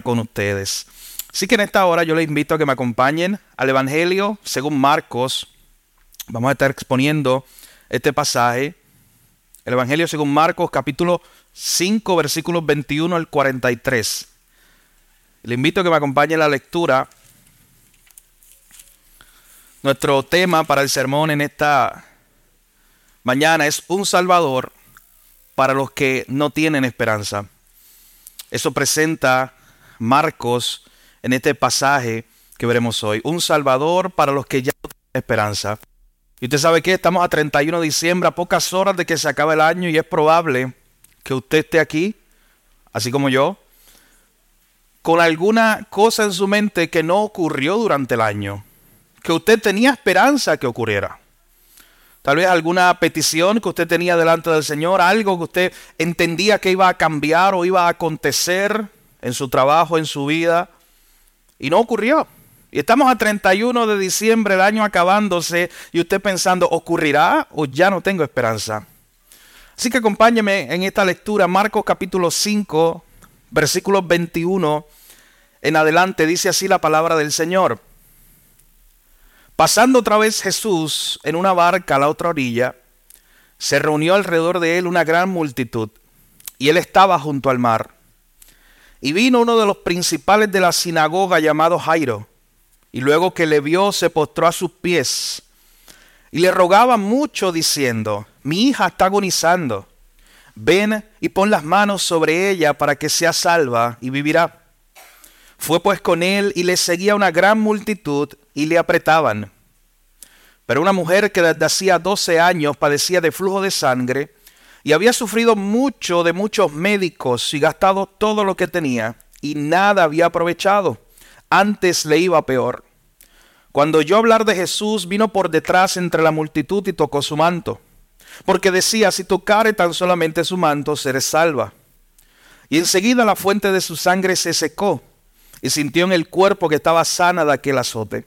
con ustedes. Así que en esta hora yo les invito a que me acompañen al Evangelio según Marcos. Vamos a estar exponiendo este pasaje. El Evangelio según Marcos capítulo 5 versículos 21 al 43. Le invito a que me acompañe en la lectura. Nuestro tema para el sermón en esta mañana es un Salvador para los que no tienen esperanza. Eso presenta Marcos en este pasaje que veremos hoy. Un Salvador para los que ya no tienen esperanza. Y usted sabe que estamos a 31 de diciembre, a pocas horas de que se acabe el año y es probable que usted esté aquí, así como yo, con alguna cosa en su mente que no ocurrió durante el año, que usted tenía esperanza que ocurriera. Tal vez alguna petición que usted tenía delante del Señor, algo que usted entendía que iba a cambiar o iba a acontecer en su trabajo, en su vida, y no ocurrió. Y estamos a 31 de diciembre, el año acabándose, y usted pensando, ¿ocurrirá o ya no tengo esperanza? Así que acompáñeme en esta lectura, Marcos capítulo 5, versículos 21 en adelante, dice así la palabra del Señor. Pasando otra vez Jesús en una barca a la otra orilla, se reunió alrededor de él una gran multitud, y él estaba junto al mar. Y vino uno de los principales de la sinagoga llamado Jairo, y luego que le vio se postró a sus pies, y le rogaba mucho diciendo, mi hija está agonizando, ven y pon las manos sobre ella para que sea salva y vivirá. Fue pues con él y le seguía una gran multitud y le apretaban. Pero una mujer que desde hacía doce años padecía de flujo de sangre y había sufrido mucho de muchos médicos y gastado todo lo que tenía y nada había aprovechado, antes le iba peor. Cuando oyó hablar de Jesús, vino por detrás entre la multitud y tocó su manto, porque decía, si tocare tan solamente su manto, seré salva. Y enseguida la fuente de su sangre se secó, y sintió en el cuerpo que estaba sana de aquel azote.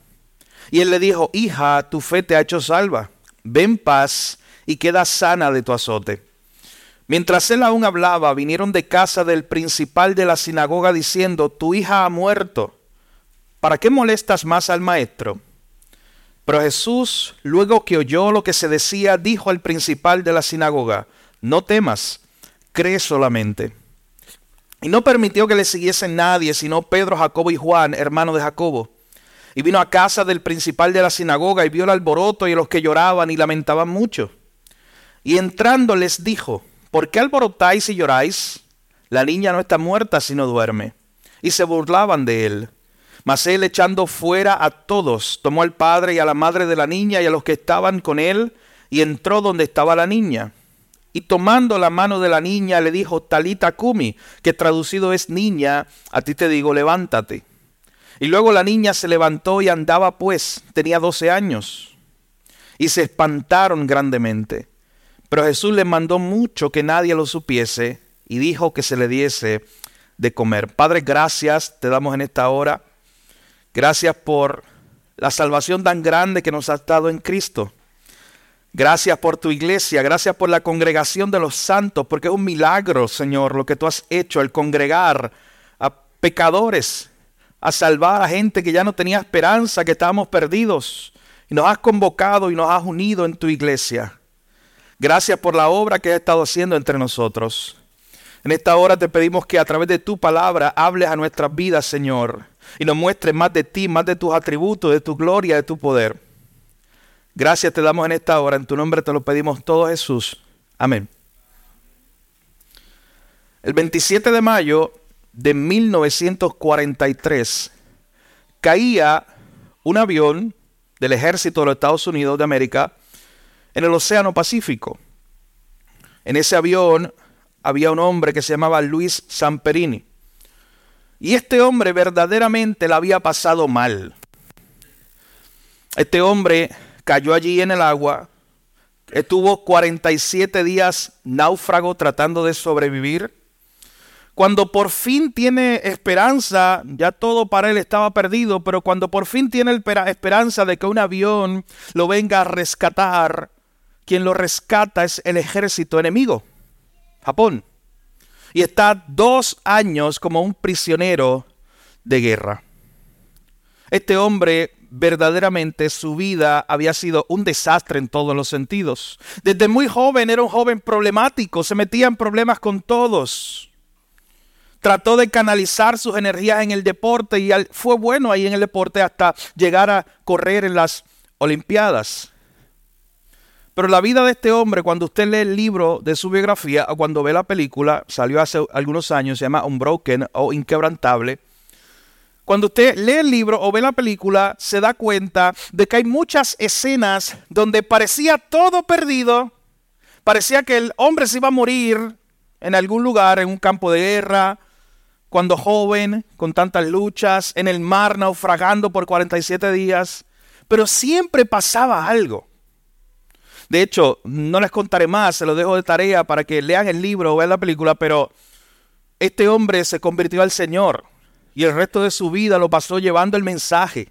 Y él le dijo, hija, tu fe te ha hecho salva, ven paz y queda sana de tu azote. Mientras él aún hablaba, vinieron de casa del principal de la sinagoga diciendo, tu hija ha muerto. ¿Para qué molestas más al maestro? Pero Jesús, luego que oyó lo que se decía, dijo al principal de la sinagoga, no temas, cree solamente. Y no permitió que le siguiesen nadie, sino Pedro, Jacobo y Juan, hermano de Jacobo. Y vino a casa del principal de la sinagoga y vio el alboroto y los que lloraban y lamentaban mucho. Y entrando les dijo, ¿por qué alborotáis y lloráis? La niña no está muerta, sino duerme. Y se burlaban de él. Mas él echando fuera a todos, tomó al padre y a la madre de la niña y a los que estaban con él, y entró donde estaba la niña. Y tomando la mano de la niña le dijo, Talita Kumi, que traducido es niña, a ti te digo, levántate. Y luego la niña se levantó y andaba pues, tenía doce años. Y se espantaron grandemente. Pero Jesús les mandó mucho que nadie lo supiese y dijo que se le diese de comer. Padre, gracias te damos en esta hora. Gracias por la salvación tan grande que nos has dado en Cristo. Gracias por tu iglesia, gracias por la congregación de los santos, porque es un milagro, Señor, lo que tú has hecho al congregar a pecadores a salvar a gente que ya no tenía esperanza, que estábamos perdidos. Y nos has convocado y nos has unido en tu iglesia. Gracias por la obra que has estado haciendo entre nosotros. En esta hora te pedimos que a través de tu palabra hables a nuestras vidas, Señor, y nos muestres más de ti, más de tus atributos, de tu gloria, de tu poder. Gracias te damos en esta hora, en tu nombre te lo pedimos todo Jesús. Amén. El 27 de mayo de 1943 caía un avión del ejército de los Estados Unidos de América en el Océano Pacífico. En ese avión había un hombre que se llamaba Luis Samperini. Y este hombre verdaderamente la había pasado mal. Este hombre cayó allí en el agua, estuvo 47 días náufrago tratando de sobrevivir. Cuando por fin tiene esperanza, ya todo para él estaba perdido, pero cuando por fin tiene esperanza de que un avión lo venga a rescatar, quien lo rescata es el ejército enemigo, Japón y está dos años como un prisionero de guerra. Este hombre verdaderamente su vida había sido un desastre en todos los sentidos. Desde muy joven era un joven problemático, se metía en problemas con todos. Trató de canalizar sus energías en el deporte y fue bueno ahí en el deporte hasta llegar a correr en las Olimpiadas. Pero la vida de este hombre, cuando usted lee el libro de su biografía o cuando ve la película, salió hace algunos años, se llama Unbroken o Inquebrantable. Cuando usted lee el libro o ve la película, se da cuenta de que hay muchas escenas donde parecía todo perdido, parecía que el hombre se iba a morir en algún lugar, en un campo de guerra, cuando joven, con tantas luchas, en el mar naufragando por 47 días, pero siempre pasaba algo. De hecho, no les contaré más, se lo dejo de tarea para que lean el libro o vean la película, pero este hombre se convirtió al Señor y el resto de su vida lo pasó llevando el mensaje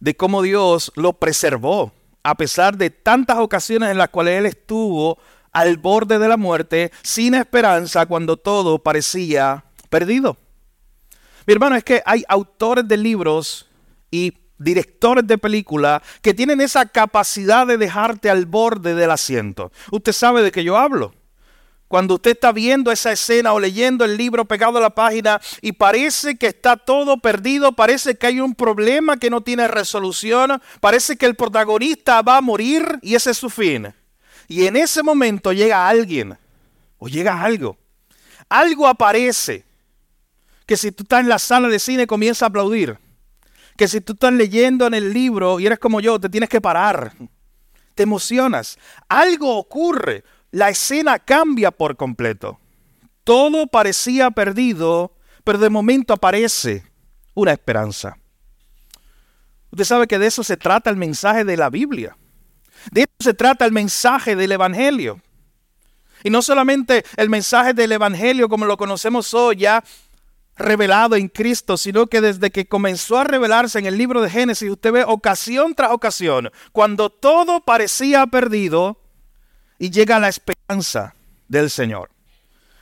de cómo Dios lo preservó, a pesar de tantas ocasiones en las cuales él estuvo al borde de la muerte, sin esperanza, cuando todo parecía perdido. Mi hermano, es que hay autores de libros y directores de película que tienen esa capacidad de dejarte al borde del asiento. Usted sabe de qué yo hablo. Cuando usted está viendo esa escena o leyendo el libro pegado a la página y parece que está todo perdido, parece que hay un problema que no tiene resolución, parece que el protagonista va a morir y ese es su fin. Y en ese momento llega alguien o llega algo. Algo aparece que si tú estás en la sala de cine comienza a aplaudir que si tú estás leyendo en el libro y eres como yo, te tienes que parar. Te emocionas. Algo ocurre. La escena cambia por completo. Todo parecía perdido, pero de momento aparece una esperanza. Usted sabe que de eso se trata el mensaje de la Biblia. De eso se trata el mensaje del Evangelio. Y no solamente el mensaje del Evangelio como lo conocemos hoy, ya revelado en Cristo, sino que desde que comenzó a revelarse en el libro de Génesis, usted ve ocasión tras ocasión, cuando todo parecía perdido y llega la esperanza del Señor.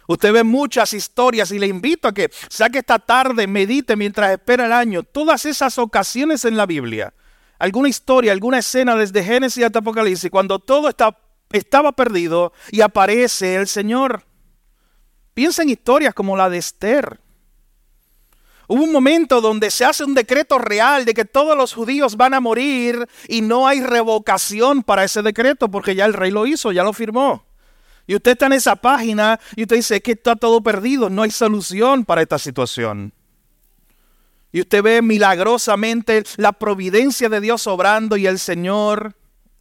Usted ve muchas historias y le invito a que saque esta tarde, medite mientras espera el año, todas esas ocasiones en la Biblia. Alguna historia, alguna escena desde Génesis hasta Apocalipsis, cuando todo está, estaba perdido y aparece el Señor. Piensa en historias como la de Esther Hubo un momento donde se hace un decreto real de que todos los judíos van a morir y no hay revocación para ese decreto porque ya el rey lo hizo, ya lo firmó. Y usted está en esa página y usted dice que está todo perdido, no hay solución para esta situación. Y usted ve milagrosamente la providencia de Dios obrando y el Señor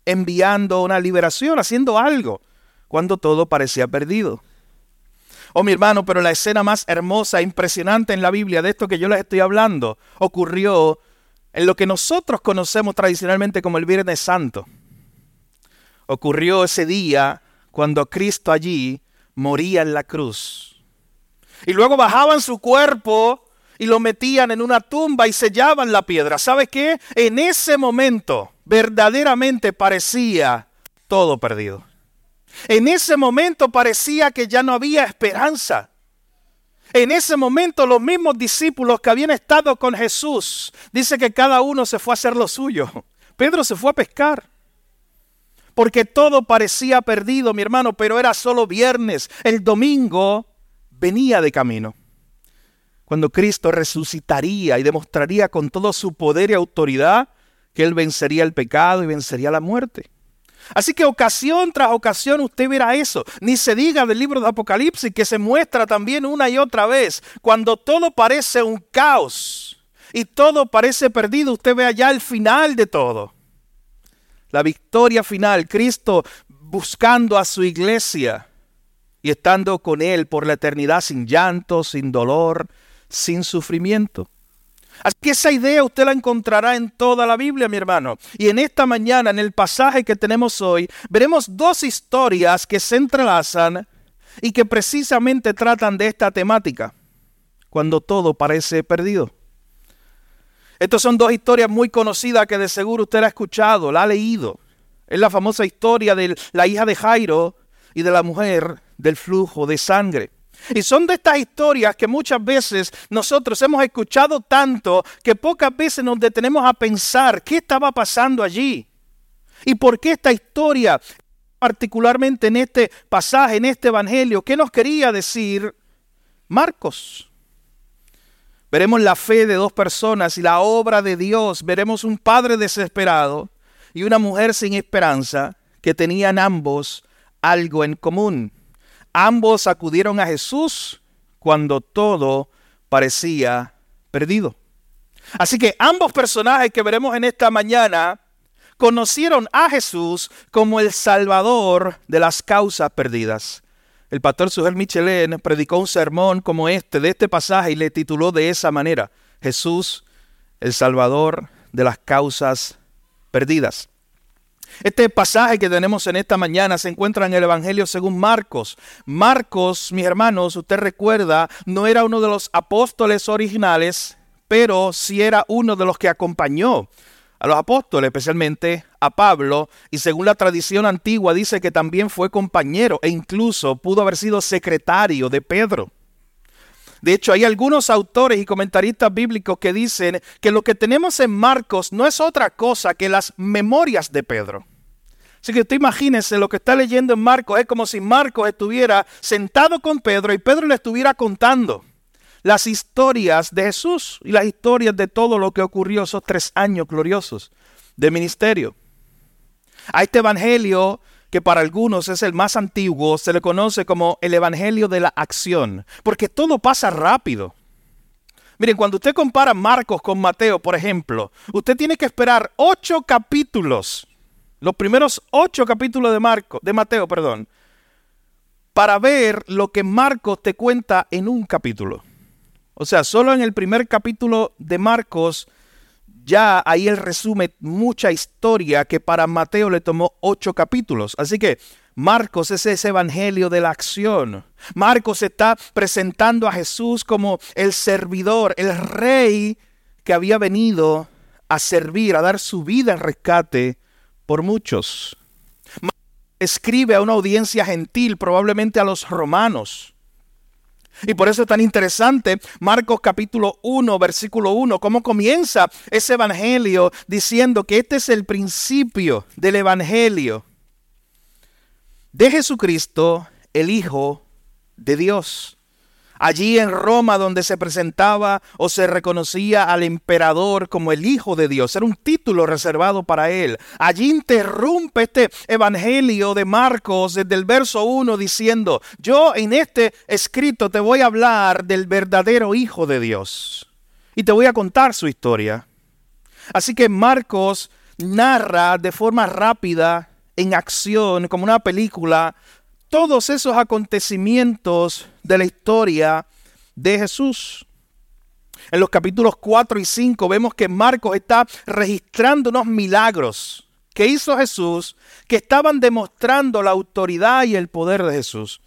enviando una liberación, haciendo algo, cuando todo parecía perdido. Oh, mi hermano, pero la escena más hermosa, impresionante en la Biblia de esto que yo les estoy hablando, ocurrió en lo que nosotros conocemos tradicionalmente como el Viernes Santo. Ocurrió ese día cuando Cristo allí moría en la cruz. Y luego bajaban su cuerpo y lo metían en una tumba y sellaban la piedra. ¿Sabe qué? En ese momento verdaderamente parecía todo perdido. En ese momento parecía que ya no había esperanza. En ese momento los mismos discípulos que habían estado con Jesús, dice que cada uno se fue a hacer lo suyo. Pedro se fue a pescar. Porque todo parecía perdido, mi hermano, pero era solo viernes. El domingo venía de camino. Cuando Cristo resucitaría y demostraría con todo su poder y autoridad que Él vencería el pecado y vencería la muerte. Así que ocasión tras ocasión usted verá eso. Ni se diga del libro de Apocalipsis que se muestra también una y otra vez. Cuando todo parece un caos y todo parece perdido, usted ve allá el final de todo. La victoria final, Cristo buscando a su iglesia y estando con él por la eternidad sin llanto, sin dolor, sin sufrimiento. Así que esa idea usted la encontrará en toda la Biblia, mi hermano. Y en esta mañana, en el pasaje que tenemos hoy, veremos dos historias que se entrelazan y que precisamente tratan de esta temática, cuando todo parece perdido. Estas son dos historias muy conocidas que de seguro usted ha escuchado, la ha leído. Es la famosa historia de la hija de Jairo y de la mujer del flujo de sangre. Y son de estas historias que muchas veces nosotros hemos escuchado tanto que pocas veces nos detenemos a pensar qué estaba pasando allí. Y por qué esta historia, particularmente en este pasaje, en este evangelio, qué nos quería decir Marcos. Veremos la fe de dos personas y la obra de Dios. Veremos un padre desesperado y una mujer sin esperanza que tenían ambos algo en común. Ambos acudieron a Jesús cuando todo parecía perdido. Así que ambos personajes que veremos en esta mañana conocieron a Jesús como el Salvador de las causas perdidas. El pastor Sujel Michelin predicó un sermón como este, de este pasaje, y le tituló de esa manera, Jesús, el Salvador de las causas perdidas. Este pasaje que tenemos en esta mañana se encuentra en el Evangelio según Marcos. Marcos, mis hermanos, usted recuerda, no era uno de los apóstoles originales, pero sí era uno de los que acompañó a los apóstoles, especialmente a Pablo, y según la tradición antigua dice que también fue compañero e incluso pudo haber sido secretario de Pedro. De hecho, hay algunos autores y comentaristas bíblicos que dicen que lo que tenemos en Marcos no es otra cosa que las memorias de Pedro. Así que usted imagínese lo que está leyendo en Marcos, es como si Marcos estuviera sentado con Pedro y Pedro le estuviera contando las historias de Jesús y las historias de todo lo que ocurrió esos tres años gloriosos de ministerio. A este evangelio que para algunos es el más antiguo, se le conoce como el Evangelio de la Acción, porque todo pasa rápido. Miren, cuando usted compara Marcos con Mateo, por ejemplo, usted tiene que esperar ocho capítulos, los primeros ocho capítulos de, Marco, de Mateo, perdón, para ver lo que Marcos te cuenta en un capítulo. O sea, solo en el primer capítulo de Marcos ya ahí él resume mucha historia que para Mateo le tomó ocho capítulos. Así que Marcos es ese evangelio de la acción. Marcos está presentando a Jesús como el servidor, el rey que había venido a servir, a dar su vida en rescate por muchos. escribe a una audiencia gentil, probablemente a los romanos. Y por eso es tan interesante Marcos capítulo 1, versículo 1, cómo comienza ese evangelio diciendo que este es el principio del evangelio de Jesucristo, el Hijo de Dios. Allí en Roma donde se presentaba o se reconocía al emperador como el Hijo de Dios. Era un título reservado para él. Allí interrumpe este Evangelio de Marcos desde el verso 1 diciendo, yo en este escrito te voy a hablar del verdadero Hijo de Dios. Y te voy a contar su historia. Así que Marcos narra de forma rápida, en acción, como una película, todos esos acontecimientos de la historia de Jesús. En los capítulos 4 y 5 vemos que Marcos está registrando unos milagros que hizo Jesús que estaban demostrando la autoridad y el poder de Jesús.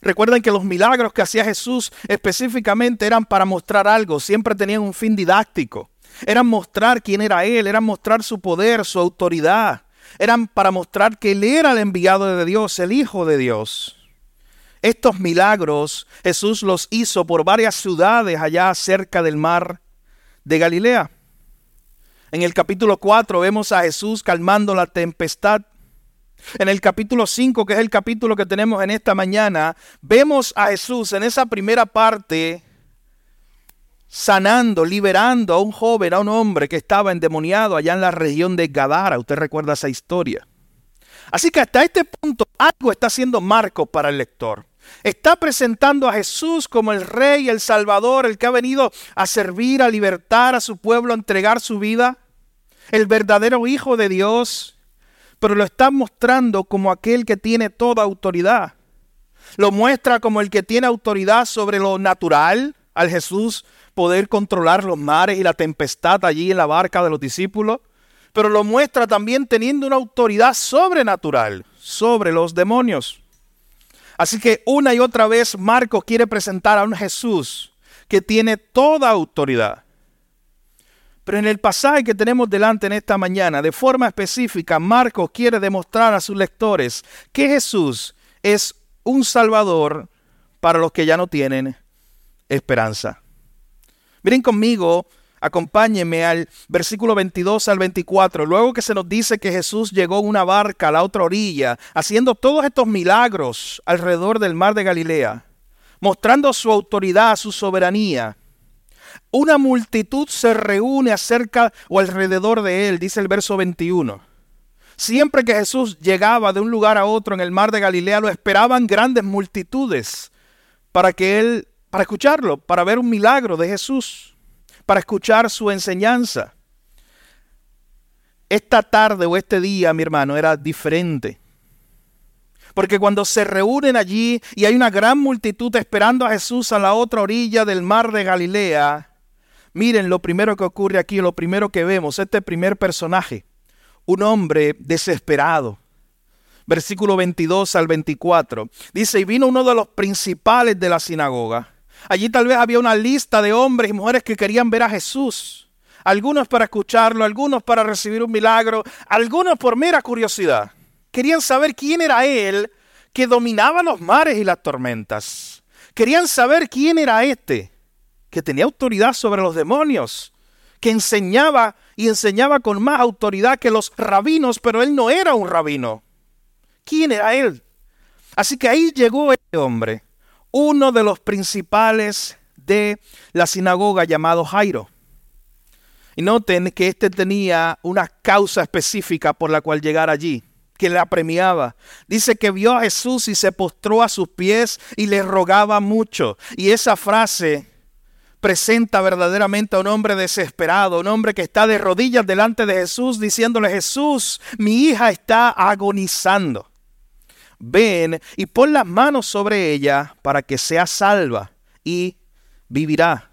Recuerden que los milagros que hacía Jesús específicamente eran para mostrar algo, siempre tenían un fin didáctico. Eran mostrar quién era Él, eran mostrar su poder, su autoridad eran para mostrar que Él era el enviado de Dios, el Hijo de Dios. Estos milagros Jesús los hizo por varias ciudades allá cerca del mar de Galilea. En el capítulo 4 vemos a Jesús calmando la tempestad. En el capítulo 5, que es el capítulo que tenemos en esta mañana, vemos a Jesús en esa primera parte sanando, liberando a un joven, a un hombre que estaba endemoniado allá en la región de Gadara. Usted recuerda esa historia. Así que hasta este punto algo está haciendo Marcos para el lector. Está presentando a Jesús como el rey, el salvador, el que ha venido a servir, a libertar a su pueblo, a entregar su vida, el verdadero hijo de Dios, pero lo está mostrando como aquel que tiene toda autoridad. Lo muestra como el que tiene autoridad sobre lo natural, al Jesús poder controlar los mares y la tempestad allí en la barca de los discípulos, pero lo muestra también teniendo una autoridad sobrenatural sobre los demonios. Así que una y otra vez Marcos quiere presentar a un Jesús que tiene toda autoridad. Pero en el pasaje que tenemos delante en esta mañana, de forma específica, Marcos quiere demostrar a sus lectores que Jesús es un Salvador para los que ya no tienen esperanza. Miren conmigo, acompáñenme al versículo 22 al 24. Luego que se nos dice que Jesús llegó en una barca a la otra orilla, haciendo todos estos milagros alrededor del mar de Galilea, mostrando su autoridad, su soberanía. Una multitud se reúne acerca o alrededor de él, dice el verso 21. Siempre que Jesús llegaba de un lugar a otro en el mar de Galilea, lo esperaban grandes multitudes para que él para escucharlo, para ver un milagro de Jesús, para escuchar su enseñanza. Esta tarde o este día, mi hermano, era diferente. Porque cuando se reúnen allí y hay una gran multitud esperando a Jesús a la otra orilla del mar de Galilea, miren lo primero que ocurre aquí, lo primero que vemos, este primer personaje, un hombre desesperado, versículo 22 al 24. Dice, y vino uno de los principales de la sinagoga. Allí tal vez había una lista de hombres y mujeres que querían ver a Jesús. Algunos para escucharlo, algunos para recibir un milagro, algunos por mera curiosidad. Querían saber quién era Él que dominaba los mares y las tormentas. Querían saber quién era este que tenía autoridad sobre los demonios, que enseñaba y enseñaba con más autoridad que los rabinos, pero él no era un rabino. ¿Quién era él? Así que ahí llegó este hombre, uno de los principales de la sinagoga llamado Jairo. Y noten que éste tenía una causa específica por la cual llegar allí, que le apremiaba. Dice que vio a Jesús y se postró a sus pies y le rogaba mucho. Y esa frase presenta verdaderamente a un hombre desesperado, un hombre que está de rodillas delante de Jesús diciéndole, Jesús, mi hija está agonizando ven y pon las manos sobre ella para que sea salva y vivirá.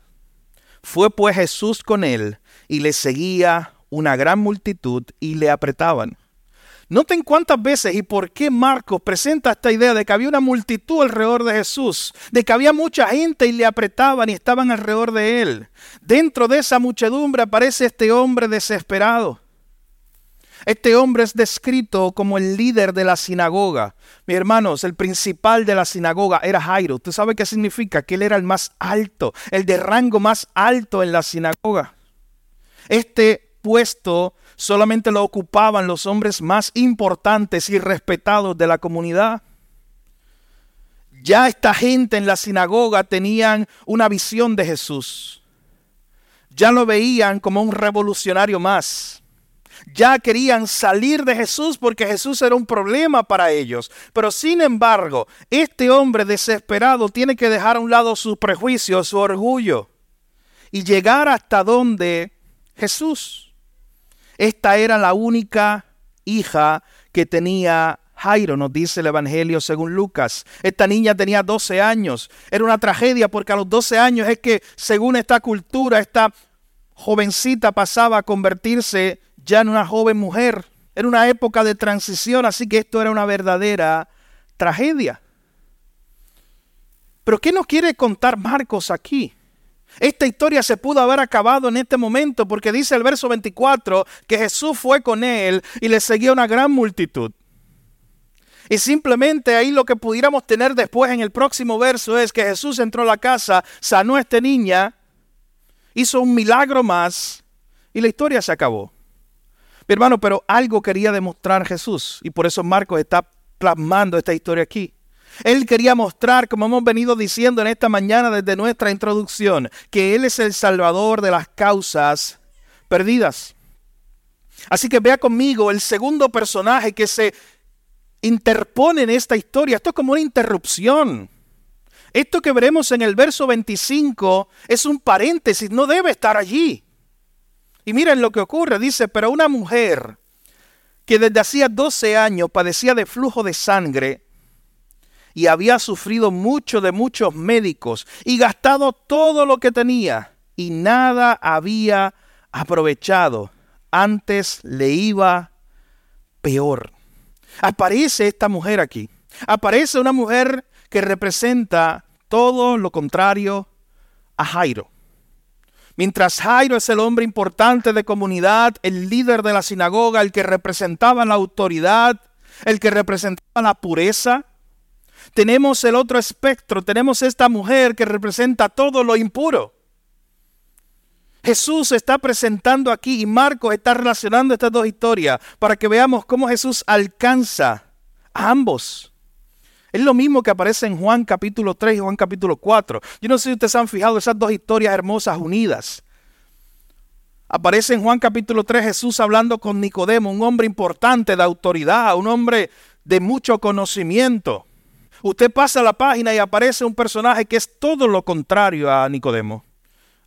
Fue pues Jesús con él y le seguía una gran multitud y le apretaban. Noten cuántas veces y por qué Marcos presenta esta idea de que había una multitud alrededor de Jesús, de que había mucha gente y le apretaban y estaban alrededor de él. Dentro de esa muchedumbre aparece este hombre desesperado. Este hombre es descrito como el líder de la sinagoga. Mi hermanos, el principal de la sinagoga era Jairo. ¿Usted sabe qué significa? Que él era el más alto, el de rango más alto en la sinagoga. Este puesto solamente lo ocupaban los hombres más importantes y respetados de la comunidad. Ya esta gente en la sinagoga tenían una visión de Jesús. Ya lo veían como un revolucionario más ya querían salir de Jesús porque Jesús era un problema para ellos. Pero sin embargo, este hombre desesperado tiene que dejar a un lado sus prejuicios, su orgullo y llegar hasta donde Jesús. Esta era la única hija que tenía Jairo, nos dice el Evangelio según Lucas. Esta niña tenía 12 años. Era una tragedia porque a los 12 años es que, según esta cultura, esta jovencita pasaba a convertirse ya en una joven mujer. Era una época de transición, así que esto era una verdadera tragedia. Pero ¿qué nos quiere contar Marcos aquí? Esta historia se pudo haber acabado en este momento porque dice el verso 24 que Jesús fue con él y le seguía una gran multitud. Y simplemente ahí lo que pudiéramos tener después en el próximo verso es que Jesús entró a la casa, sanó a esta niña, hizo un milagro más y la historia se acabó. Mi hermano, pero algo quería demostrar Jesús y por eso Marcos está plasmando esta historia aquí. Él quería mostrar, como hemos venido diciendo en esta mañana desde nuestra introducción, que Él es el salvador de las causas perdidas. Así que vea conmigo el segundo personaje que se interpone en esta historia. Esto es como una interrupción. Esto que veremos en el verso 25 es un paréntesis, no debe estar allí. Y miren lo que ocurre, dice, pero una mujer que desde hacía 12 años padecía de flujo de sangre, y había sufrido mucho de muchos médicos y gastado todo lo que tenía y nada había aprovechado. Antes le iba peor. Aparece esta mujer aquí. Aparece una mujer que representa todo lo contrario a Jairo. Mientras Jairo es el hombre importante de comunidad, el líder de la sinagoga, el que representaba la autoridad, el que representaba la pureza, tenemos el otro espectro, tenemos esta mujer que representa todo lo impuro. Jesús está presentando aquí y Marcos está relacionando estas dos historias para que veamos cómo Jesús alcanza a ambos. Es lo mismo que aparece en Juan capítulo 3 y Juan capítulo 4. Yo no sé si ustedes han fijado esas dos historias hermosas unidas. Aparece en Juan capítulo 3 Jesús hablando con Nicodemo, un hombre importante de autoridad, un hombre de mucho conocimiento. Usted pasa la página y aparece un personaje que es todo lo contrario a Nicodemo.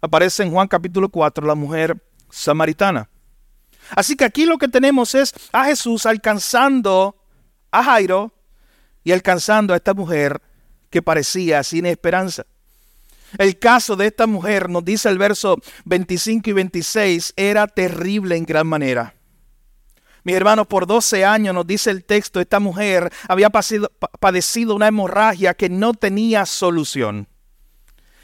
Aparece en Juan capítulo 4 la mujer samaritana. Así que aquí lo que tenemos es a Jesús alcanzando a Jairo y alcanzando a esta mujer que parecía sin esperanza. El caso de esta mujer, nos dice el verso 25 y 26, era terrible en gran manera. Mis hermanos, por 12 años nos dice el texto, esta mujer había padecido una hemorragia que no tenía solución.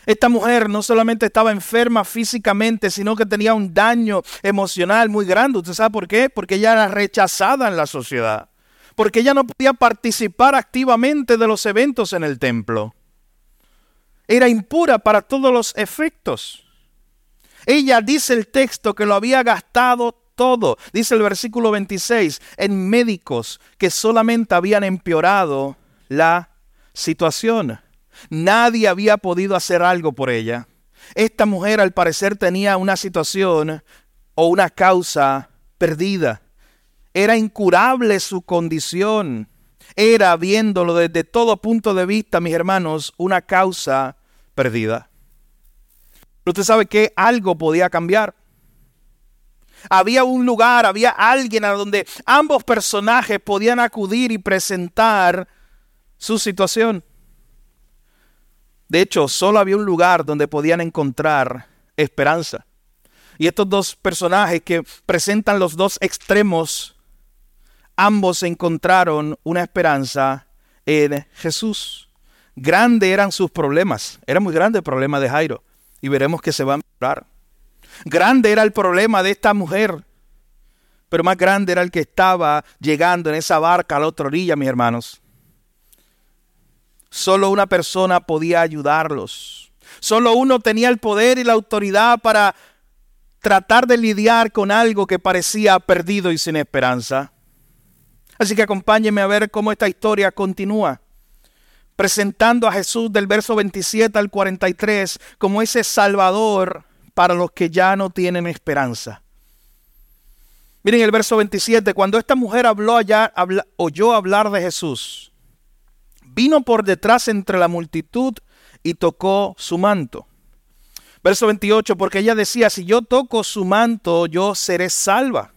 Esta mujer no solamente estaba enferma físicamente, sino que tenía un daño emocional muy grande. ¿Usted sabe por qué? Porque ella era rechazada en la sociedad porque ella no podía participar activamente de los eventos en el templo. Era impura para todos los efectos. Ella dice el texto que lo había gastado todo, dice el versículo 26, en médicos que solamente habían empeorado la situación. Nadie había podido hacer algo por ella. Esta mujer al parecer tenía una situación o una causa perdida. Era incurable su condición. Era, viéndolo desde todo punto de vista, mis hermanos, una causa perdida. Pero usted sabe que algo podía cambiar. Había un lugar, había alguien a donde ambos personajes podían acudir y presentar su situación. De hecho, solo había un lugar donde podían encontrar esperanza. Y estos dos personajes que presentan los dos extremos ambos encontraron una esperanza en Jesús. Grande eran sus problemas, era muy grande el problema de Jairo y veremos que se va a mejorar. Grande era el problema de esta mujer, pero más grande era el que estaba llegando en esa barca a la otra orilla, mis hermanos. Solo una persona podía ayudarlos. Solo uno tenía el poder y la autoridad para tratar de lidiar con algo que parecía perdido y sin esperanza. Así que acompáñeme a ver cómo esta historia continúa, presentando a Jesús del verso 27 al 43 como ese Salvador para los que ya no tienen esperanza. Miren el verso 27, cuando esta mujer habló allá, oyó hablar de Jesús, vino por detrás entre la multitud y tocó su manto. Verso 28, porque ella decía, si yo toco su manto, yo seré salva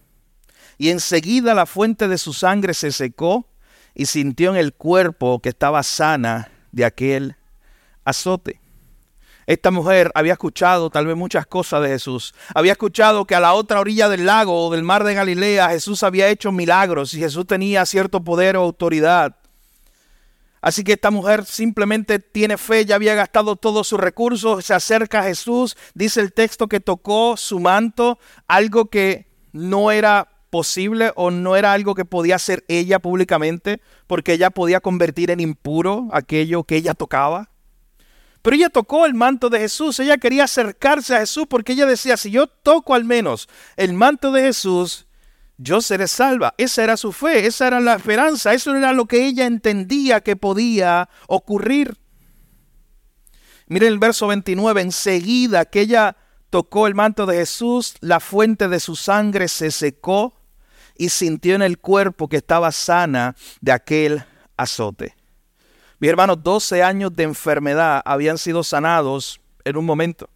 y enseguida la fuente de su sangre se secó y sintió en el cuerpo que estaba sana de aquel azote. Esta mujer había escuchado tal vez muchas cosas de Jesús. Había escuchado que a la otra orilla del lago o del mar de Galilea Jesús había hecho milagros y Jesús tenía cierto poder o autoridad. Así que esta mujer simplemente tiene fe, ya había gastado todos sus recursos, se acerca a Jesús, dice el texto que tocó su manto, algo que no era posible o no era algo que podía hacer ella públicamente porque ella podía convertir en impuro aquello que ella tocaba. Pero ella tocó el manto de Jesús, ella quería acercarse a Jesús porque ella decía, si yo toco al menos el manto de Jesús, yo seré salva. Esa era su fe, esa era la esperanza, eso era lo que ella entendía que podía ocurrir. Miren el verso 29, enseguida que ella tocó el manto de Jesús, la fuente de su sangre se secó y sintió en el cuerpo que estaba sana de aquel azote. Mi hermano, 12 años de enfermedad habían sido sanados en un momento.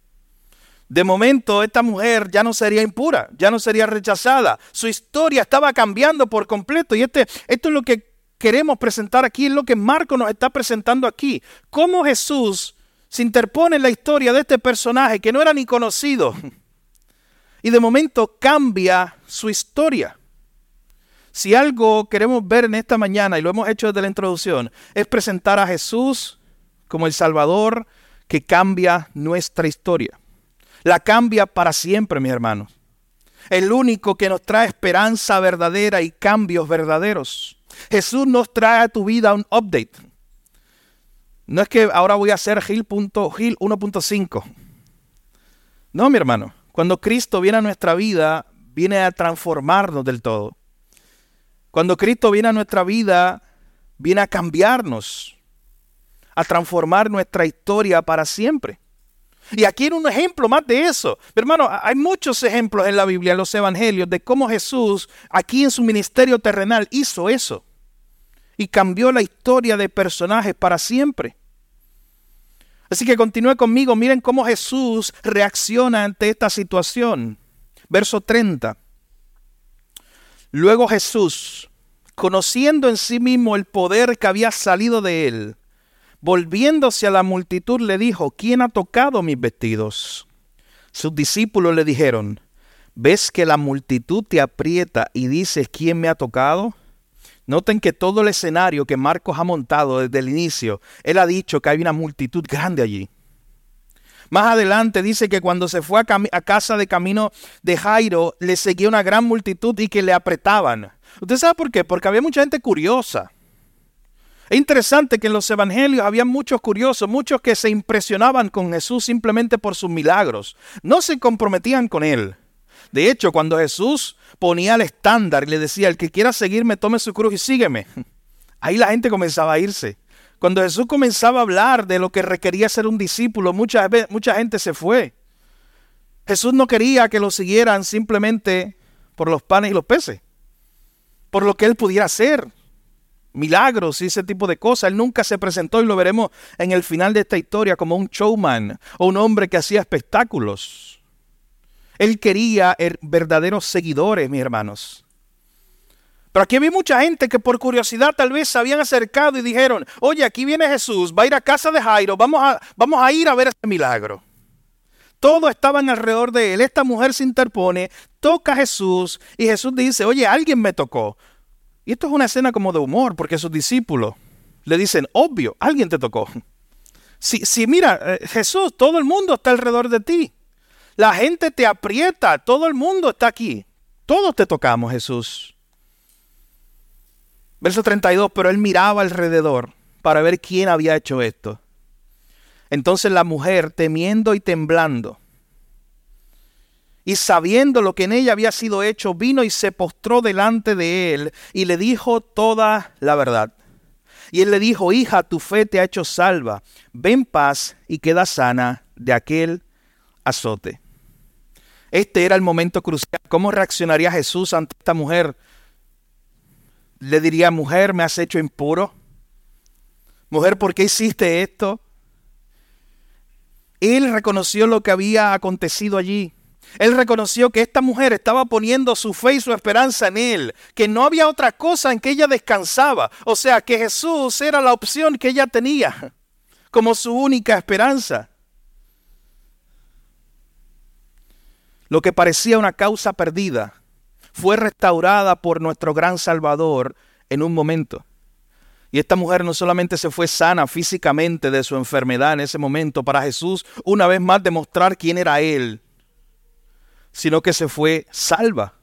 De momento esta mujer ya no sería impura, ya no sería rechazada. Su historia estaba cambiando por completo y este, esto es lo que queremos presentar aquí, es lo que Marco nos está presentando aquí. Cómo Jesús se interpone en la historia de este personaje que no era ni conocido. Y de momento cambia su historia. Si algo queremos ver en esta mañana, y lo hemos hecho desde la introducción, es presentar a Jesús como el Salvador que cambia nuestra historia. La cambia para siempre, mis hermanos. El único que nos trae esperanza verdadera y cambios verdaderos. Jesús nos trae a tu vida un update. No es que ahora voy a hacer Gil, 1.5. No, mi hermano. Cuando Cristo viene a nuestra vida, viene a transformarnos del todo. Cuando Cristo viene a nuestra vida, viene a cambiarnos, a transformar nuestra historia para siempre. Y aquí era un ejemplo más de eso. Mi hermano, hay muchos ejemplos en la Biblia, en los evangelios, de cómo Jesús, aquí en su ministerio terrenal, hizo eso. Y cambió la historia de personajes para siempre. Así que continúe conmigo, miren cómo Jesús reacciona ante esta situación. Verso 30. Luego Jesús, conociendo en sí mismo el poder que había salido de él, volviéndose a la multitud le dijo, ¿quién ha tocado mis vestidos? Sus discípulos le dijeron, ¿ves que la multitud te aprieta y dices, ¿quién me ha tocado? Noten que todo el escenario que Marcos ha montado desde el inicio, él ha dicho que hay una multitud grande allí. Más adelante dice que cuando se fue a, casa de camino de Jairo, le seguía una gran multitud y que le apretaban. ¿Usted sabe por qué? Porque había mucha gente curiosa. Es interesante que en los evangelios había muchos curiosos, muchos que se impresionaban con Jesús simplemente por sus milagros. No se comprometían con él. De hecho, cuando Jesús ponía el estándar y le decía, el que quiera seguirme, tome su cruz y sígueme, ahí la gente comenzaba a irse. Cuando Jesús comenzaba a hablar de lo que requería ser un discípulo, mucha, mucha gente se fue. Jesús no quería que lo siguieran simplemente por los panes y los peces, por lo que él pudiera hacer, milagros y ese tipo de cosas. Él nunca se presentó y lo veremos en el final de esta historia como un showman o un hombre que hacía espectáculos. Él quería er, verdaderos seguidores, mis hermanos. Pero aquí vi mucha gente que por curiosidad tal vez se habían acercado y dijeron, oye, aquí viene Jesús, va a ir a casa de Jairo, vamos a, vamos a ir a ver este milagro. Todos estaban alrededor de él. Esta mujer se interpone, toca a Jesús y Jesús dice, oye, alguien me tocó. Y esto es una escena como de humor, porque sus discípulos le dicen, obvio, alguien te tocó. Si, si mira, eh, Jesús, todo el mundo está alrededor de ti. La gente te aprieta, todo el mundo está aquí. Todos te tocamos, Jesús. Verso 32, pero él miraba alrededor para ver quién había hecho esto. Entonces la mujer, temiendo y temblando, y sabiendo lo que en ella había sido hecho, vino y se postró delante de él y le dijo toda la verdad. Y él le dijo, hija, tu fe te ha hecho salva, ven paz y queda sana de aquel azote. Este era el momento crucial. ¿Cómo reaccionaría Jesús ante esta mujer? Le diría, mujer, me has hecho impuro. Mujer, ¿por qué hiciste esto? Él reconoció lo que había acontecido allí. Él reconoció que esta mujer estaba poniendo su fe y su esperanza en Él, que no había otra cosa en que ella descansaba. O sea, que Jesús era la opción que ella tenía como su única esperanza. Lo que parecía una causa perdida fue restaurada por nuestro gran Salvador en un momento. Y esta mujer no solamente se fue sana físicamente de su enfermedad en ese momento para Jesús, una vez más demostrar quién era Él, sino que se fue salva.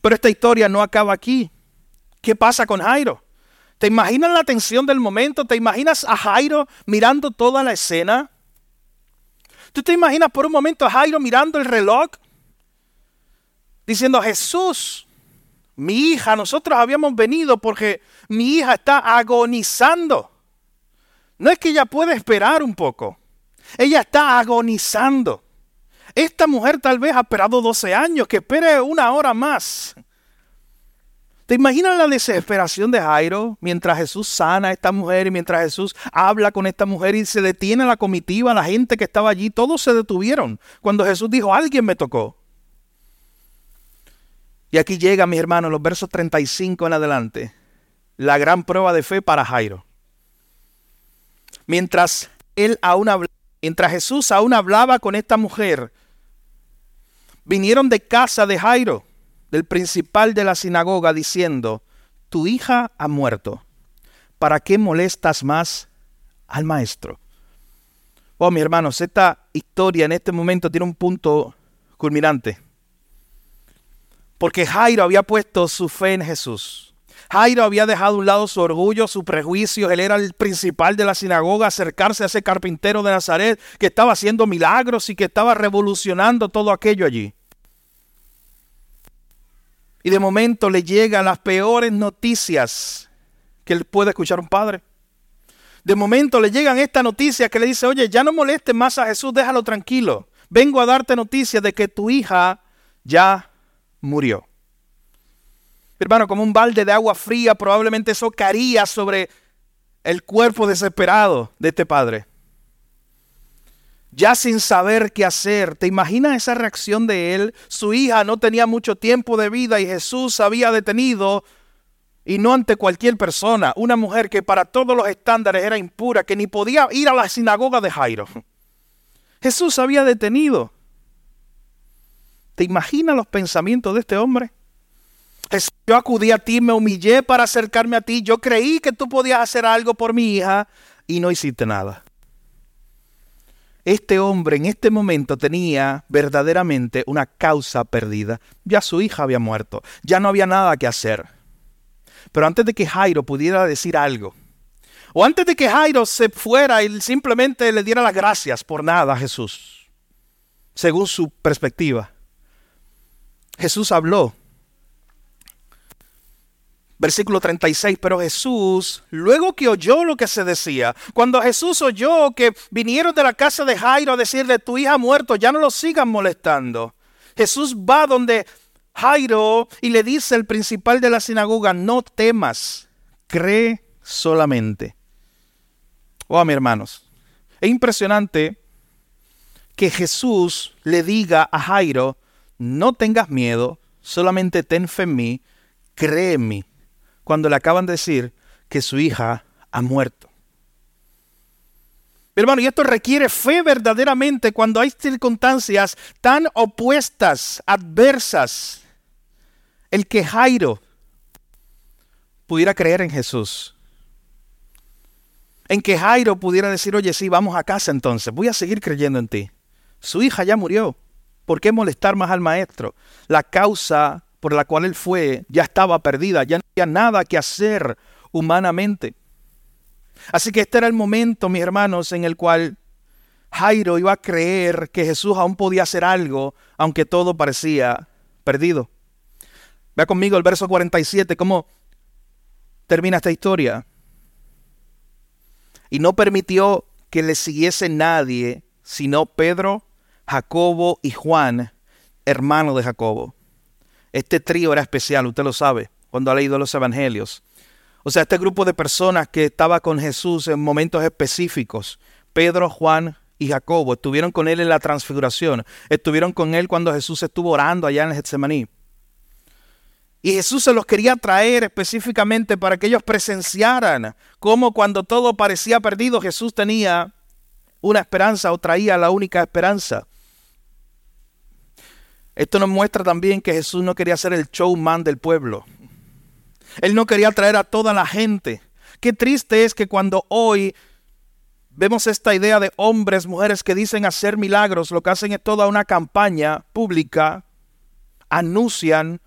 Pero esta historia no acaba aquí. ¿Qué pasa con Jairo? ¿Te imaginas la tensión del momento? ¿Te imaginas a Jairo mirando toda la escena? ¿Tú te imaginas por un momento a Jairo mirando el reloj? Diciendo, Jesús, mi hija, nosotros habíamos venido porque mi hija está agonizando. No es que ella pueda esperar un poco. Ella está agonizando. Esta mujer tal vez ha esperado 12 años, que espere una hora más. ¿Te imaginas la desesperación de Jairo mientras Jesús sana a esta mujer y mientras Jesús habla con esta mujer y se detiene la comitiva, la gente que estaba allí, todos se detuvieron cuando Jesús dijo, alguien me tocó. Y aquí llega, mis hermanos, los versos 35 en adelante. la gran prueba de fe para Jairo. Mientras él aún mientras Jesús aún hablaba con esta mujer, vinieron de casa de Jairo, del principal de la sinagoga, diciendo, tu hija ha muerto. ¿Para qué molestas más al maestro? Oh, mi hermanos, esta historia en este momento tiene un punto culminante. Porque Jairo había puesto su fe en Jesús. Jairo había dejado a un lado su orgullo, su prejuicio. Él era el principal de la sinagoga, acercarse a ese carpintero de Nazaret que estaba haciendo milagros y que estaba revolucionando todo aquello allí. Y de momento le llegan las peores noticias que él puede escuchar un padre. De momento le llegan esta noticia que le dice, oye, ya no molestes más a Jesús, déjalo tranquilo. Vengo a darte noticia de que tu hija ya murió. Hermano, como un balde de agua fría, probablemente eso caería sobre el cuerpo desesperado de este padre ya sin saber qué hacer. ¿Te imaginas esa reacción de él? Su hija no tenía mucho tiempo de vida y Jesús había detenido, y no ante cualquier persona, una mujer que para todos los estándares era impura, que ni podía ir a la sinagoga de Jairo. Jesús había detenido. ¿Te imaginas los pensamientos de este hombre? Yo acudí a ti, me humillé para acercarme a ti, yo creí que tú podías hacer algo por mi hija y no hiciste nada este hombre en este momento tenía verdaderamente una causa perdida. Ya su hija había muerto, ya no había nada que hacer. Pero antes de que Jairo pudiera decir algo, o antes de que Jairo se fuera y simplemente le diera las gracias por nada a Jesús, según su perspectiva, Jesús habló Versículo 36, pero Jesús, luego que oyó lo que se decía, cuando Jesús oyó que vinieron de la casa de Jairo a decirle, tu hija ha muerto, ya no lo sigan molestando. Jesús va donde Jairo y le dice al principal de la sinagoga, no temas, cree solamente. Oh, mis hermanos, es impresionante que Jesús le diga a Jairo, no tengas miedo, solamente ten fe en mí, cree en mí cuando le acaban de decir que su hija ha muerto. Hermano, y esto requiere fe verdaderamente cuando hay circunstancias tan opuestas, adversas. El que Jairo pudiera creer en Jesús. En que Jairo pudiera decir, oye, sí, vamos a casa entonces, voy a seguir creyendo en ti. Su hija ya murió. ¿Por qué molestar más al maestro? La causa por la cual él fue ya estaba perdida, ya no había nada que hacer humanamente. Así que este era el momento, mis hermanos, en el cual Jairo iba a creer que Jesús aún podía hacer algo, aunque todo parecía perdido. Vea conmigo el verso 47, cómo termina esta historia. Y no permitió que le siguiese nadie, sino Pedro, Jacobo y Juan, hermano de Jacobo. Este trío era especial, usted lo sabe, cuando ha leído los evangelios. O sea, este grupo de personas que estaba con Jesús en momentos específicos, Pedro, Juan y Jacobo, estuvieron con él en la transfiguración, estuvieron con él cuando Jesús estuvo orando allá en el Getsemaní. Y Jesús se los quería traer específicamente para que ellos presenciaran cómo cuando todo parecía perdido, Jesús tenía una esperanza o traía la única esperanza. Esto nos muestra también que Jesús no quería ser el showman del pueblo. Él no quería traer a toda la gente. Qué triste es que cuando hoy vemos esta idea de hombres, mujeres que dicen hacer milagros, lo que hacen es toda una campaña pública, anuncian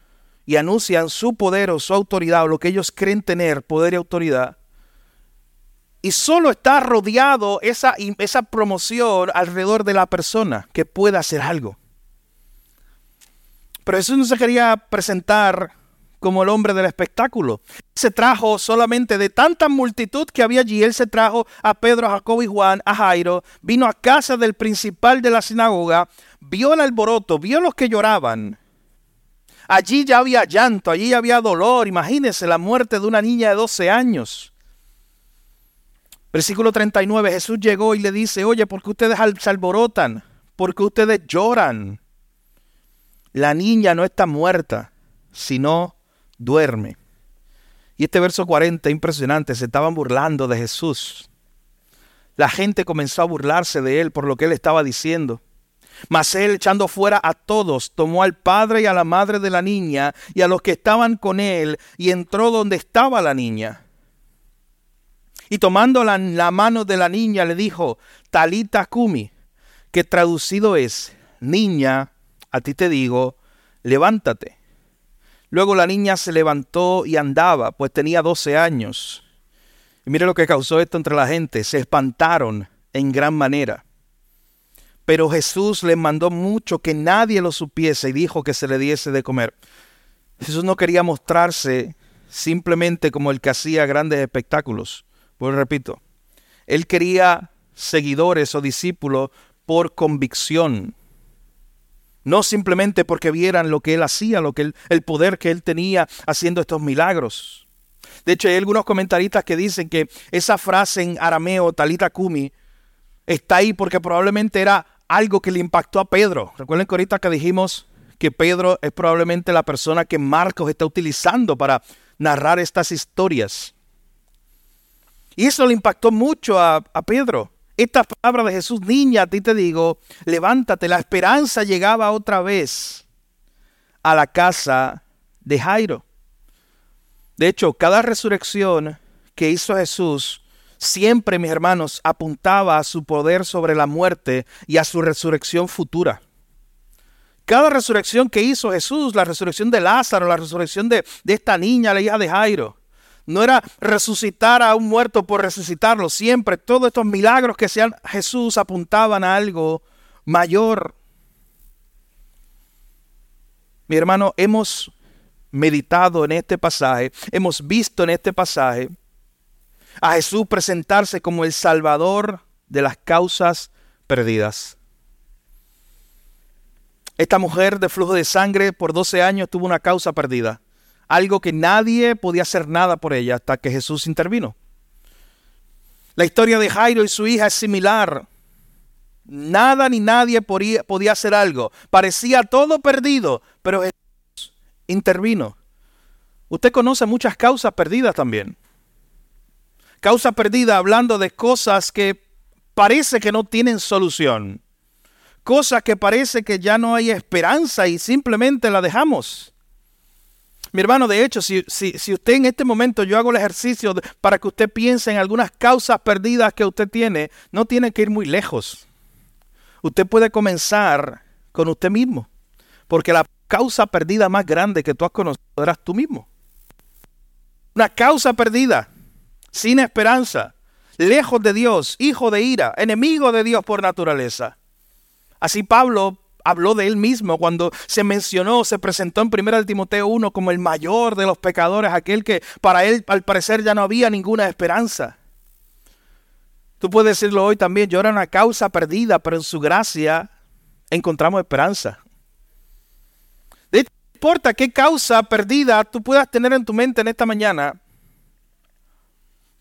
y anuncian su poder o su autoridad o lo que ellos creen tener, poder y autoridad. Y solo está rodeado esa, esa promoción alrededor de la persona que pueda hacer algo. Pero Jesús no se quería presentar como el hombre del espectáculo. Se trajo solamente de tanta multitud que había allí. Él se trajo a Pedro, a Jacobo y Juan, a Jairo. Vino a casa del principal de la sinagoga. Vio el alboroto, vio los que lloraban. Allí ya había llanto, allí ya había dolor. Imagínense la muerte de una niña de 12 años. Versículo 39, Jesús llegó y le dice, oye, ¿por qué ustedes se alborotan? ¿Por qué ustedes lloran? La niña no está muerta, sino duerme. Y este verso 40, impresionante, se estaban burlando de Jesús. La gente comenzó a burlarse de él por lo que él estaba diciendo. Mas él, echando fuera a todos, tomó al padre y a la madre de la niña y a los que estaban con él, y entró donde estaba la niña. Y tomando la, la mano de la niña, le dijo, Talita Kumi, que traducido es, niña, a ti te digo, levántate. Luego la niña se levantó y andaba, pues tenía doce años. Y mire lo que causó esto entre la gente, se espantaron en gran manera. Pero Jesús les mandó mucho que nadie lo supiese y dijo que se le diese de comer. Jesús no quería mostrarse simplemente como el que hacía grandes espectáculos. Pues repito, él quería seguidores o discípulos por convicción, no simplemente porque vieran lo que él hacía, lo que el poder que él tenía haciendo estos milagros. De hecho, hay algunos comentaristas que dicen que esa frase en arameo, talita kumi, está ahí porque probablemente era algo que le impactó a Pedro. Recuerden que ahorita que dijimos que Pedro es probablemente la persona que Marcos está utilizando para narrar estas historias. Y eso le impactó mucho a, a Pedro. Esta palabra de Jesús, niña, a ti te digo, levántate. La esperanza llegaba otra vez a la casa de Jairo. De hecho, cada resurrección que hizo Jesús, siempre, mis hermanos, apuntaba a su poder sobre la muerte y a su resurrección futura. Cada resurrección que hizo Jesús, la resurrección de Lázaro, la resurrección de, de esta niña, la hija de Jairo, no era resucitar a un muerto por resucitarlo. Siempre todos estos milagros que sean Jesús apuntaban a algo mayor. Mi hermano, hemos meditado en este pasaje, hemos visto en este pasaje a Jesús presentarse como el Salvador de las causas perdidas. Esta mujer de flujo de sangre por 12 años tuvo una causa perdida algo que nadie podía hacer nada por ella hasta que Jesús intervino. La historia de Jairo y su hija es similar. Nada ni nadie podía, hacer algo. Parecía todo perdido, pero Jesús intervino. Usted conoce muchas causas perdidas también. Causa perdida hablando de cosas que parece que no tienen solución. Cosas que parece que ya no hay esperanza y simplemente la dejamos. Mi hermano, de hecho, si, si, usted en este momento yo hago el ejercicio para que usted piense en algunas causas perdidas que usted tiene, no tiene que ir muy lejos. Usted puede comenzar con usted mismo, porque la causa perdida más grande que tú has conocido eras tú mismo. Una causa perdida, sin esperanza, lejos de Dios, hijo de ira, enemigo de Dios por naturaleza. Así Pablo habló de él mismo cuando se mencionó, se presentó en 1 Timoteo 1 como el mayor de los pecadores, aquel que para él al parecer ya no había ninguna esperanza. Tú puedes decirlo hoy también, yo era una causa perdida, pero en su gracia encontramos esperanza. No importa qué causa perdida tú puedas tener en tu mente en esta mañana,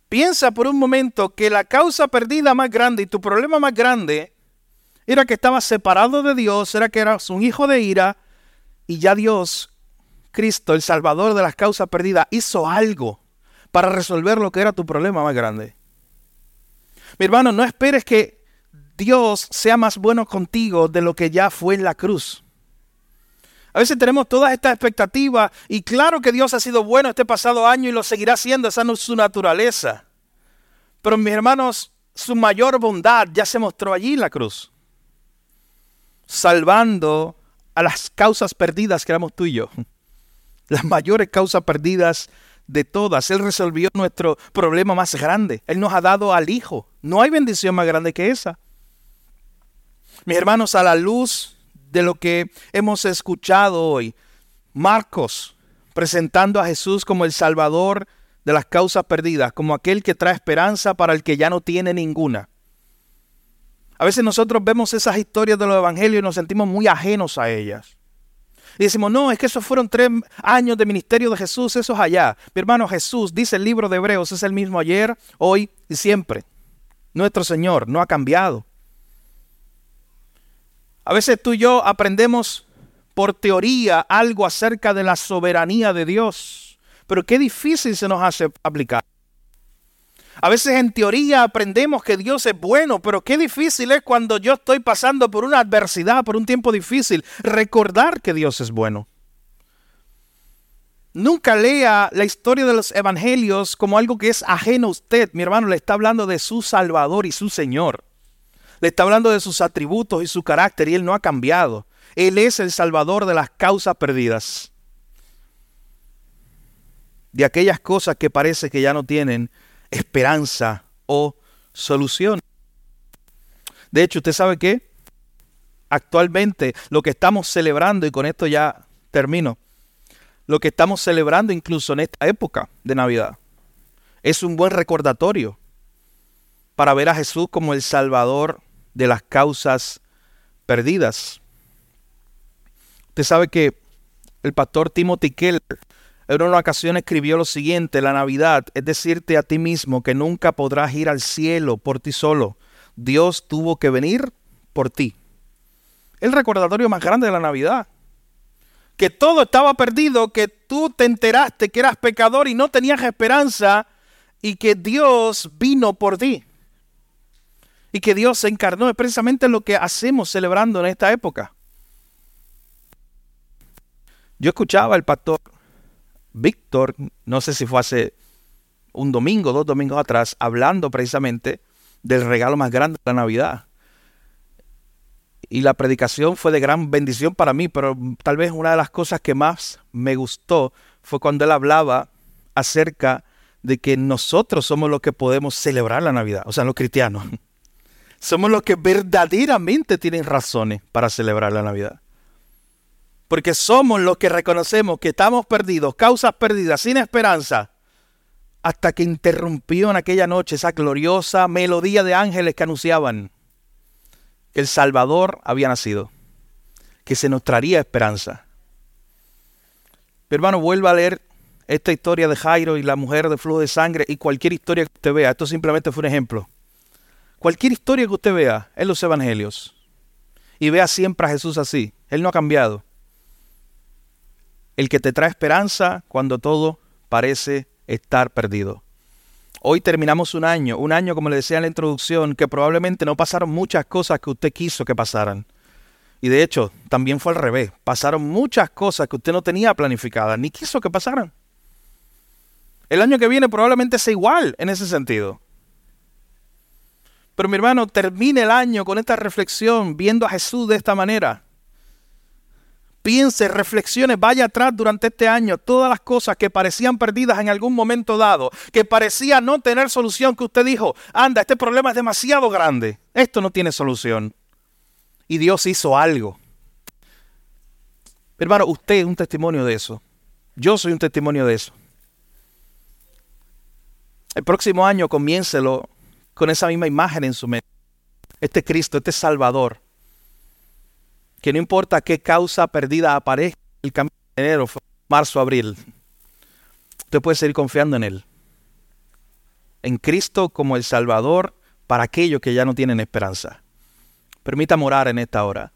piensa por un momento que la causa perdida más grande y tu problema más grande era que estaba separado de Dios, era que eras un hijo de ira y ya Dios, Cristo, el Salvador de las causas perdidas, hizo algo para resolver lo que era tu problema más grande. Mi hermano, no esperes que Dios sea más bueno contigo de lo que ya fue en la cruz. A veces tenemos todas estas expectativas y claro que Dios ha sido bueno este pasado año y lo seguirá siendo, esa no es su naturaleza. Pero mis hermanos, su mayor bondad ya se mostró allí en la cruz salvando a las causas perdidas que éramos tú y yo. Las mayores causas perdidas de todas. Él resolvió nuestro problema más grande. Él nos ha dado al Hijo. No hay bendición más grande que esa. Mis hermanos, a la luz de lo que hemos escuchado hoy, Marcos presentando a Jesús como el Salvador de las causas perdidas, como aquel que trae esperanza para el que ya no tiene ninguna. A veces nosotros vemos esas historias de los evangelios y nos sentimos muy ajenos a ellas. Y decimos, no, es que esos fueron tres años de ministerio de Jesús, eso es allá. Mi hermano Jesús, dice el libro de Hebreos, es el mismo ayer, hoy y siempre. Nuestro Señor no ha cambiado. A veces tú y yo aprendemos por teoría algo acerca de la soberanía de Dios. pero qué difícil se nos hace aplicar. A veces en teoría aprendemos que Dios es bueno, pero qué difícil es cuando yo estoy pasando por una adversidad, por un tiempo difícil, recordar que Dios es bueno. Nunca lea la historia de los evangelios como algo que es ajeno a usted. Mi hermano le está hablando de su Salvador y su Señor. Le está hablando de sus atributos y su carácter y Él no ha cambiado. Él es el Salvador de las causas perdidas. De aquellas cosas que parece que ya no tienen esperanza o solución. De hecho, ¿usted sabe qué? Actualmente lo que estamos celebrando, y con esto ya termino, lo que estamos celebrando incluso en esta época de Navidad, es un buen recordatorio para ver a Jesús como el Salvador de las causas perdidas. Usted sabe que el pastor Timothy Keller en una ocasión escribió lo siguiente, la Navidad es decirte a ti mismo que nunca podrás ir al cielo por ti solo. Dios tuvo que venir por ti. El recordatorio más grande de la Navidad. Que todo estaba perdido, que tú te enteraste que eras pecador y no tenías esperanza y que Dios vino por ti. Y que Dios se encarnó, es precisamente lo que hacemos celebrando en esta época. Yo escuchaba al pastor Víctor, no sé si fue hace un domingo, dos domingos atrás, hablando precisamente del regalo más grande de la Navidad. Y la predicación fue de gran bendición para mí, pero tal vez una de las cosas que más me gustó fue cuando él hablaba acerca de que nosotros somos los que podemos celebrar la Navidad, o sea, los cristianos. Somos los que verdaderamente tienen razones para celebrar la Navidad. Porque somos los que reconocemos que estamos perdidos, causas perdidas, sin esperanza, hasta que interrumpió en aquella noche esa gloriosa melodía de ángeles que anunciaban que el Salvador había nacido, que se nos traería esperanza. Pero hermano, vuelva a leer esta historia de Jairo y la mujer de flujo de sangre y cualquier historia que usted vea. Esto simplemente fue un ejemplo. Cualquier historia que usted vea en los evangelios y vea siempre a Jesús así. Él no ha cambiado el que te trae esperanza cuando todo parece estar perdido. Hoy terminamos un año, un año como le decía en la introducción, que probablemente no pasaron muchas cosas que usted quiso que pasaran. Y de hecho, también fue al revés. Pasaron muchas cosas que usted no tenía planificadas, ni quiso que pasaran. El año que viene probablemente sea igual en ese sentido. Pero mi hermano, termine el año con esta reflexión, viendo a Jesús de esta manera piense, reflexione, vaya atrás durante este año todas las cosas que parecían perdidas en algún momento dado, que parecía no tener solución, que usted dijo, anda, este problema es demasiado grande, esto no tiene solución. Y Dios hizo algo. Hermano, usted es un testimonio de eso. Yo soy un testimonio de eso. El próximo año comiéncelo con esa misma imagen en su mente. Este Cristo, este Salvador, que no importa qué causa perdida aparezca el camino de enero, marzo, abril, usted puede seguir confiando en Él. En Cristo como el Salvador para aquellos que ya no tienen esperanza. Permita morar en esta hora.